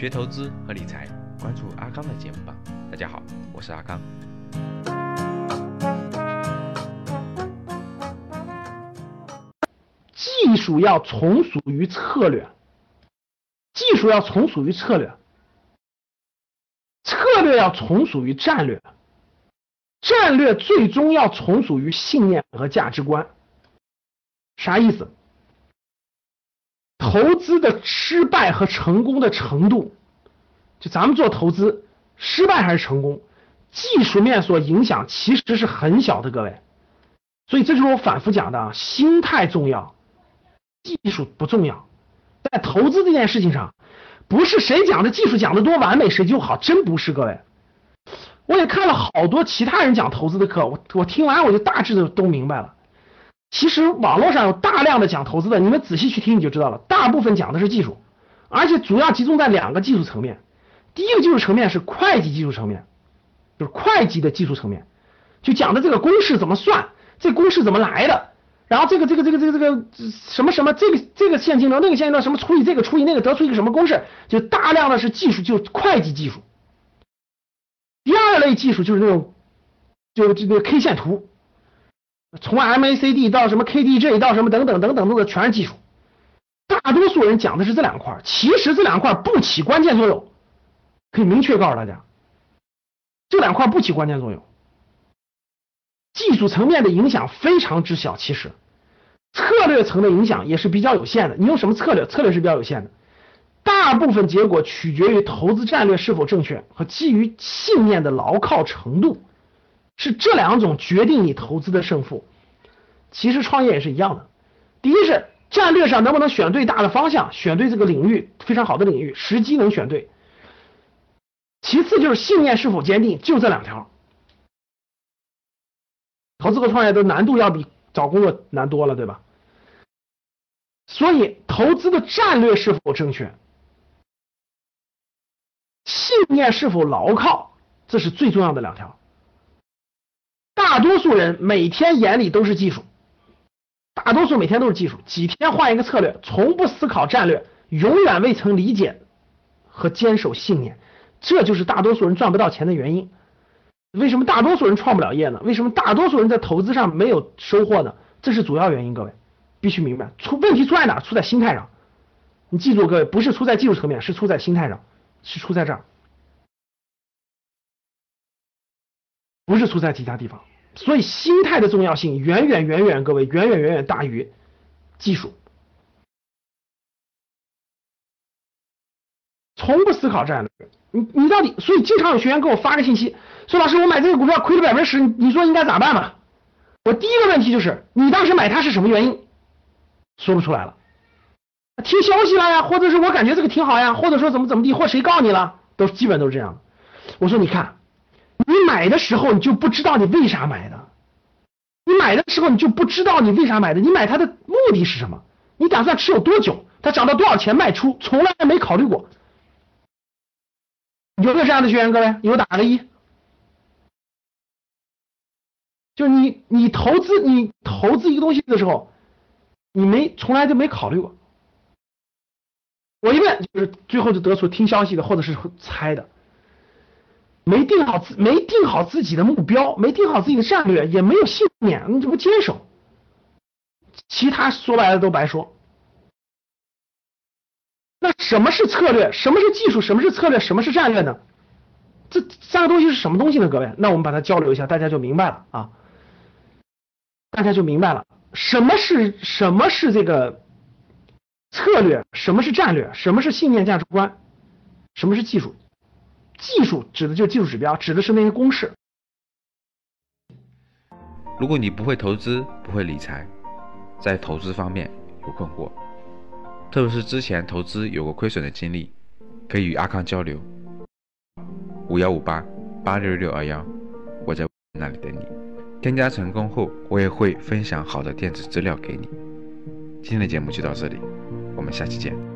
学投资和理财，关注阿康的节目吧。大家好，我是阿康。技术要从属于策略，技术要从属于策略，策略要从属于战略，战略最终要从属于信念和价值观。啥意思？投资的失败和成功的程度，就咱们做投资，失败还是成功，技术面所影响其实是很小的，各位。所以这就是我反复讲的啊，心态重要。技术不重要，在投资这件事情上，不是谁讲的技术讲的多完美谁就好，真不是各位。我也看了好多其他人讲投资的课，我我听完我就大致的都明白了。其实网络上有大量的讲投资的，你们仔细去听你就知道了，大部分讲的是技术，而且主要集中在两个技术层面。第一个技术层面是会计技术层面，就是会计的技术层面，就讲的这个公式怎么算，这公式怎么来的。然后这个这个这个这个这个什么什么这个这个现金流那个现金流什么除以这个除以那个得出一个什么公式，就大量的是技术，就会计技术。第二类技术就是那种，就这个 K 线图，从 MACD 到什么 KDJ 到什么等等等等等等全是技术。大多数人讲的是这两块，其实这两块不起关键作用，可以明确告诉大家，这两块不起关键作用。技术层面的影响非常之小，其实策略层的影响也是比较有限的。你用什么策略？策略是比较有限的，大部分结果取决于投资战略是否正确和基于信念的牢靠程度，是这两种决定你投资的胜负。其实创业也是一样的，第一是战略上能不能选对大的方向，选对这个领域非常好的领域，时机能选对。其次就是信念是否坚定，就这两条。投资和创业的难度要比找工作难多了，对吧？所以投资的战略是否正确，信念是否牢靠，这是最重要的两条。大多数人每天眼里都是技术，大多数每天都是技术，几天换一个策略，从不思考战略，永远未曾理解和坚守信念，这就是大多数人赚不到钱的原因。为什么大多数人创不了业呢？为什么大多数人在投资上没有收获呢？这是主要原因，各位必须明白。出问题出在哪？出在心态上。你记住，各位不是出在技术层面，是出在心态上，是出在这儿，不是出在其他地方。所以心态的重要性远远远远，各位远远远远大于技术。从不思考战略，你你到底？所以经常有学员给我发个信息。说老师，我买这个股票亏了百分之十，你说应该咋办嘛？我第一个问题就是，你当时买它是什么原因？说不出来了。听消息了呀，或者是我感觉这个挺好呀，或者说怎么怎么地，或谁告你了，都基本都是这样。我说你看，你买的时候你就不知道你为啥买的，你买的时候你就不知道你为啥买的，你买它的目的是什么？你打算持有多久？它涨到多少钱卖出？从来没考虑过。有没有这样的学员？各位有打个一。就你，你投资，你投资一个东西的时候，你没从来就没考虑过。我一问，就是最后就得出听消息的，或者是猜的，没定好自，没定好自己的目标，没定好自己的战略，也没有信念，你就不坚守，其他说白了都白说。什么是策略？什么是技术？什么是策略？什么是战略呢？这三个东西是什么东西呢？各位，那我们把它交流一下，大家就明白了啊。大家就明白了，什么是什么是这个策略，什么是战略，什么是信念价值观，什么是技术？技术指的就是技术指标，指的是那些公式。如果你不会投资，不会理财，在投资方面有困惑，特别是之前投资有过亏损的经历，可以与阿康交流。五幺五八八六六二幺，我在那里等你。添加成功后，我也会分享好的电子资料给你。今天的节目就到这里，我们下期见。